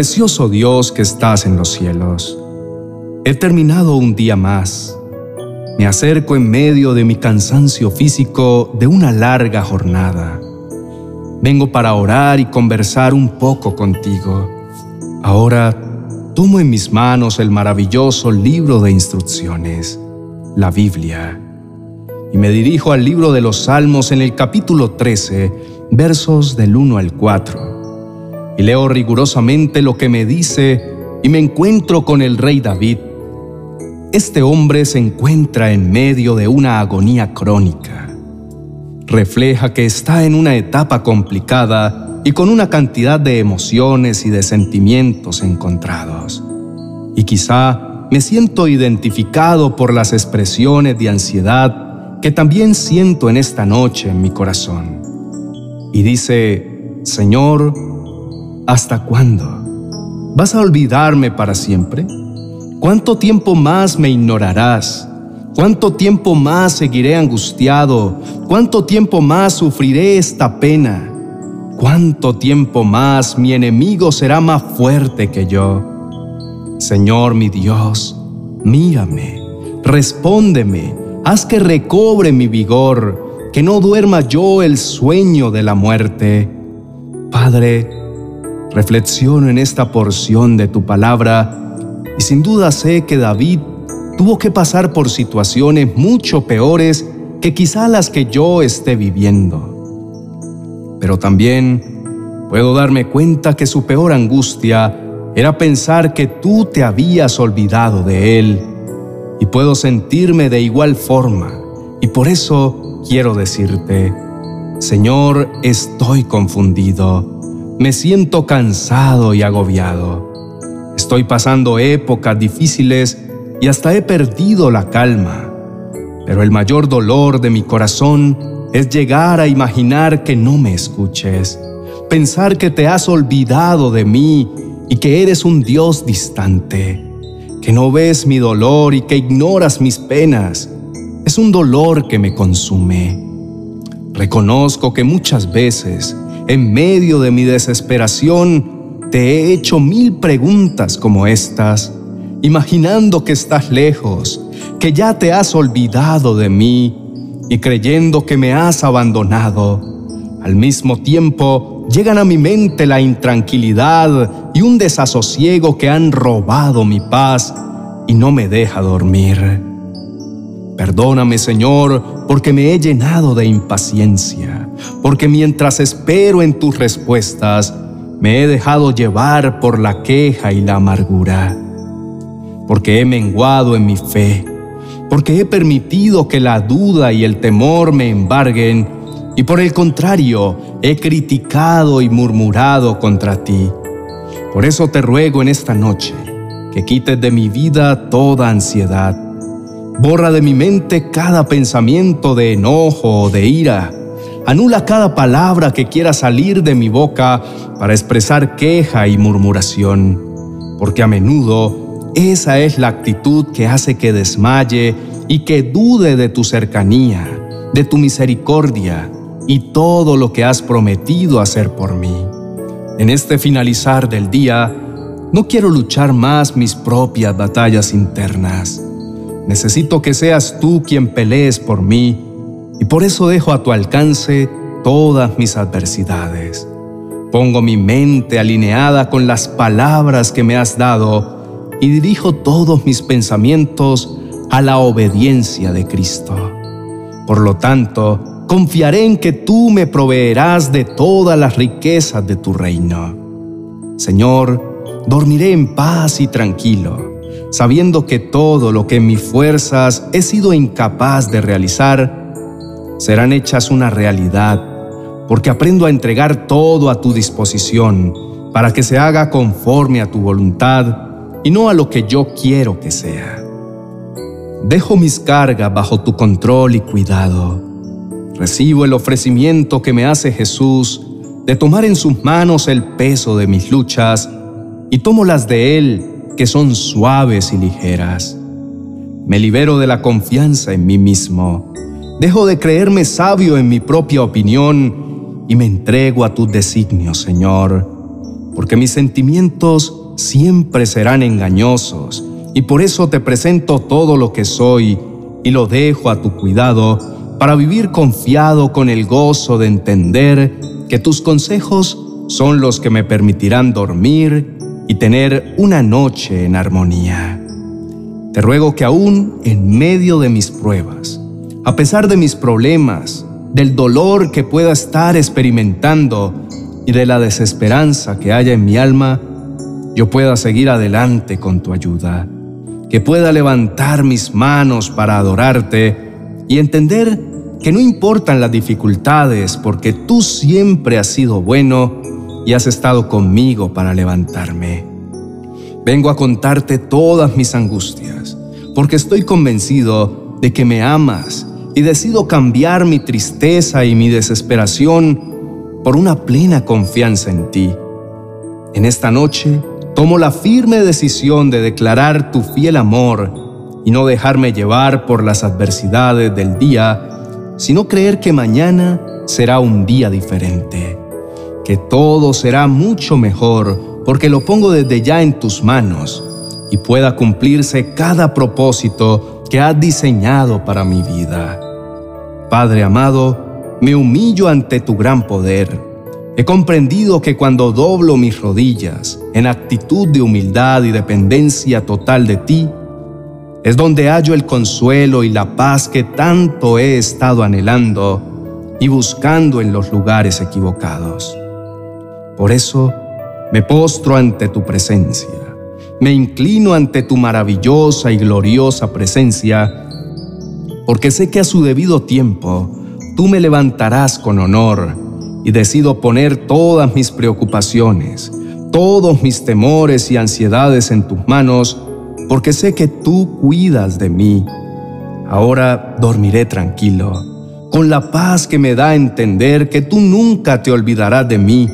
Precioso Dios que estás en los cielos, he terminado un día más. Me acerco en medio de mi cansancio físico de una larga jornada. Vengo para orar y conversar un poco contigo. Ahora tomo en mis manos el maravilloso libro de instrucciones, la Biblia, y me dirijo al libro de los Salmos en el capítulo 13, versos del 1 al 4. Y leo rigurosamente lo que me dice y me encuentro con el rey David. Este hombre se encuentra en medio de una agonía crónica. Refleja que está en una etapa complicada y con una cantidad de emociones y de sentimientos encontrados. Y quizá me siento identificado por las expresiones de ansiedad que también siento en esta noche en mi corazón. Y dice, Señor, ¿hasta cuándo? ¿Vas a olvidarme para siempre? ¿Cuánto tiempo más me ignorarás? ¿Cuánto tiempo más seguiré angustiado? ¿Cuánto tiempo más sufriré esta pena? ¿Cuánto tiempo más mi enemigo será más fuerte que yo? Señor mi Dios, mírame, respóndeme, haz que recobre mi vigor, que no duerma yo el sueño de la muerte. Padre, reflexiono en esta porción de tu palabra y sin duda sé que David tuvo que pasar por situaciones mucho peores que quizá las que yo esté viviendo pero también puedo darme cuenta que su peor angustia era pensar que tú te habías olvidado de él. Y puedo sentirme de igual forma. Y por eso quiero decirte, Señor, estoy confundido. Me siento cansado y agobiado. Estoy pasando épocas difíciles y hasta he perdido la calma. Pero el mayor dolor de mi corazón es llegar a imaginar que no me escuches, pensar que te has olvidado de mí y que eres un Dios distante, que no ves mi dolor y que ignoras mis penas. Es un dolor que me consume. Reconozco que muchas veces, en medio de mi desesperación, te he hecho mil preguntas como estas, imaginando que estás lejos, que ya te has olvidado de mí y creyendo que me has abandonado. Al mismo tiempo, llegan a mi mente la intranquilidad y un desasosiego que han robado mi paz y no me deja dormir. Perdóname, Señor, porque me he llenado de impaciencia, porque mientras espero en tus respuestas, me he dejado llevar por la queja y la amargura, porque he menguado en mi fe porque he permitido que la duda y el temor me embarguen, y por el contrario, he criticado y murmurado contra ti. Por eso te ruego en esta noche que quites de mi vida toda ansiedad. Borra de mi mente cada pensamiento de enojo o de ira. Anula cada palabra que quiera salir de mi boca para expresar queja y murmuración, porque a menudo esa es la actitud que hace que desmaye y que dude de tu cercanía, de tu misericordia y todo lo que has prometido hacer por mí. En este finalizar del día, no quiero luchar más mis propias batallas internas. Necesito que seas tú quien pelees por mí y por eso dejo a tu alcance todas mis adversidades. Pongo mi mente alineada con las palabras que me has dado y dirijo todos mis pensamientos a la obediencia de Cristo. Por lo tanto, confiaré en que tú me proveerás de todas las riquezas de tu reino. Señor, dormiré en paz y tranquilo, sabiendo que todo lo que en mis fuerzas he sido incapaz de realizar, serán hechas una realidad, porque aprendo a entregar todo a tu disposición, para que se haga conforme a tu voluntad y no a lo que yo quiero que sea. Dejo mis cargas bajo tu control y cuidado. Recibo el ofrecimiento que me hace Jesús de tomar en sus manos el peso de mis luchas y tomo las de Él que son suaves y ligeras. Me libero de la confianza en mí mismo. Dejo de creerme sabio en mi propia opinión y me entrego a tus designios, Señor porque mis sentimientos siempre serán engañosos, y por eso te presento todo lo que soy y lo dejo a tu cuidado para vivir confiado con el gozo de entender que tus consejos son los que me permitirán dormir y tener una noche en armonía. Te ruego que aún en medio de mis pruebas, a pesar de mis problemas, del dolor que pueda estar experimentando y de la desesperanza que haya en mi alma, yo pueda seguir adelante con tu ayuda, que pueda levantar mis manos para adorarte y entender que no importan las dificultades porque tú siempre has sido bueno y has estado conmigo para levantarme. Vengo a contarte todas mis angustias, porque estoy convencido de que me amas y decido cambiar mi tristeza y mi desesperación por una plena confianza en ti. En esta noche tomo la firme decisión de declarar tu fiel amor y no dejarme llevar por las adversidades del día, sino creer que mañana será un día diferente que todo será mucho mejor porque lo pongo desde ya en tus manos y pueda cumplirse cada propósito que has diseñado para mi vida. Padre amado, me humillo ante tu gran poder. He comprendido que cuando doblo mis rodillas en actitud de humildad y dependencia total de ti, es donde hallo el consuelo y la paz que tanto he estado anhelando y buscando en los lugares equivocados. Por eso me postro ante tu presencia, me inclino ante tu maravillosa y gloriosa presencia, porque sé que a su debido tiempo tú me levantarás con honor y decido poner todas mis preocupaciones, todos mis temores y ansiedades en tus manos, porque sé que tú cuidas de mí. Ahora dormiré tranquilo, con la paz que me da entender que tú nunca te olvidarás de mí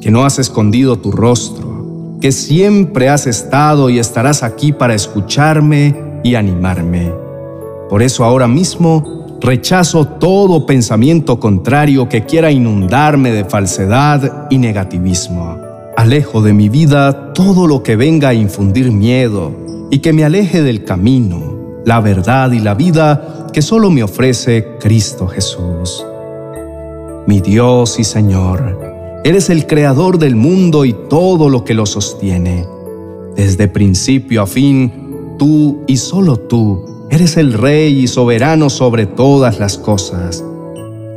que no has escondido tu rostro, que siempre has estado y estarás aquí para escucharme y animarme. Por eso ahora mismo rechazo todo pensamiento contrario que quiera inundarme de falsedad y negativismo. Alejo de mi vida todo lo que venga a infundir miedo y que me aleje del camino, la verdad y la vida que solo me ofrece Cristo Jesús. Mi Dios y Señor, Eres el creador del mundo y todo lo que lo sostiene. Desde principio a fin, tú y solo tú eres el rey y soberano sobre todas las cosas.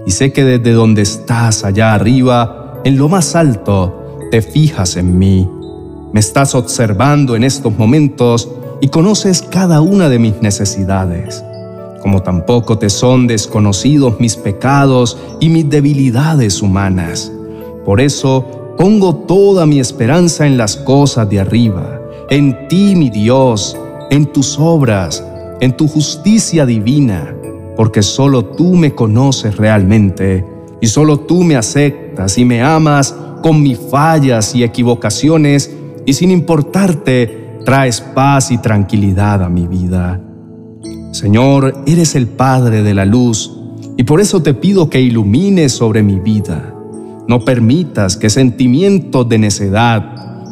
Y sé que desde donde estás allá arriba, en lo más alto, te fijas en mí. Me estás observando en estos momentos y conoces cada una de mis necesidades, como tampoco te son desconocidos mis pecados y mis debilidades humanas. Por eso pongo toda mi esperanza en las cosas de arriba, en ti, mi Dios, en tus obras, en tu justicia divina, porque solo tú me conoces realmente y solo tú me aceptas y me amas con mis fallas y equivocaciones y sin importarte traes paz y tranquilidad a mi vida. Señor, eres el Padre de la luz y por eso te pido que ilumines sobre mi vida no permitas que sentimientos de necedad,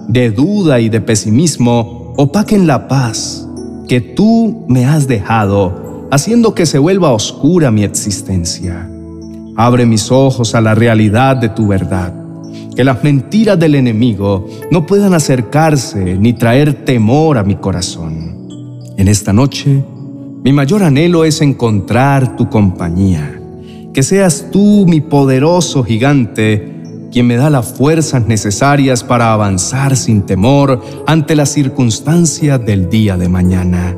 de duda y de pesimismo opaquen la paz que tú me has dejado, haciendo que se vuelva oscura mi existencia. Abre mis ojos a la realidad de tu verdad, que las mentiras del enemigo no puedan acercarse ni traer temor a mi corazón. En esta noche, mi mayor anhelo es encontrar tu compañía que seas tú, mi poderoso gigante, quien me da las fuerzas necesarias para avanzar sin temor ante las circunstancias del día de mañana.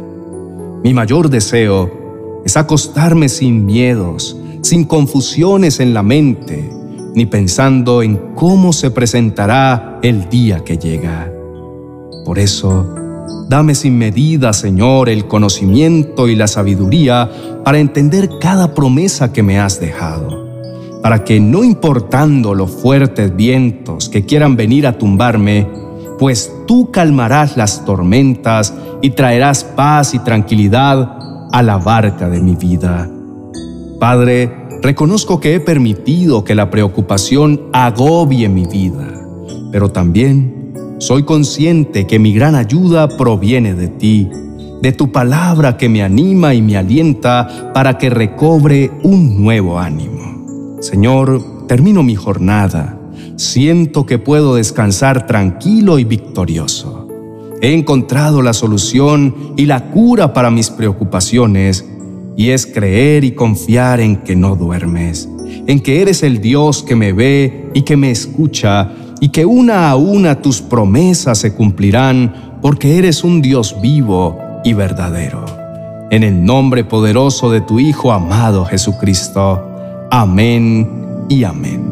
Mi mayor deseo es acostarme sin miedos, sin confusiones en la mente, ni pensando en cómo se presentará el día que llega. Por eso, Dame sin medida, Señor, el conocimiento y la sabiduría para entender cada promesa que me has dejado, para que no importando los fuertes vientos que quieran venir a tumbarme, pues tú calmarás las tormentas y traerás paz y tranquilidad a la barca de mi vida. Padre, reconozco que he permitido que la preocupación agobie mi vida pero también soy consciente que mi gran ayuda proviene de ti, de tu palabra que me anima y me alienta para que recobre un nuevo ánimo. Señor, termino mi jornada. Siento que puedo descansar tranquilo y victorioso. He encontrado la solución y la cura para mis preocupaciones, y es creer y confiar en que no duermes, en que eres el Dios que me ve y que me escucha, y que una a una tus promesas se cumplirán, porque eres un Dios vivo y verdadero. En el nombre poderoso de tu Hijo amado Jesucristo. Amén y amén.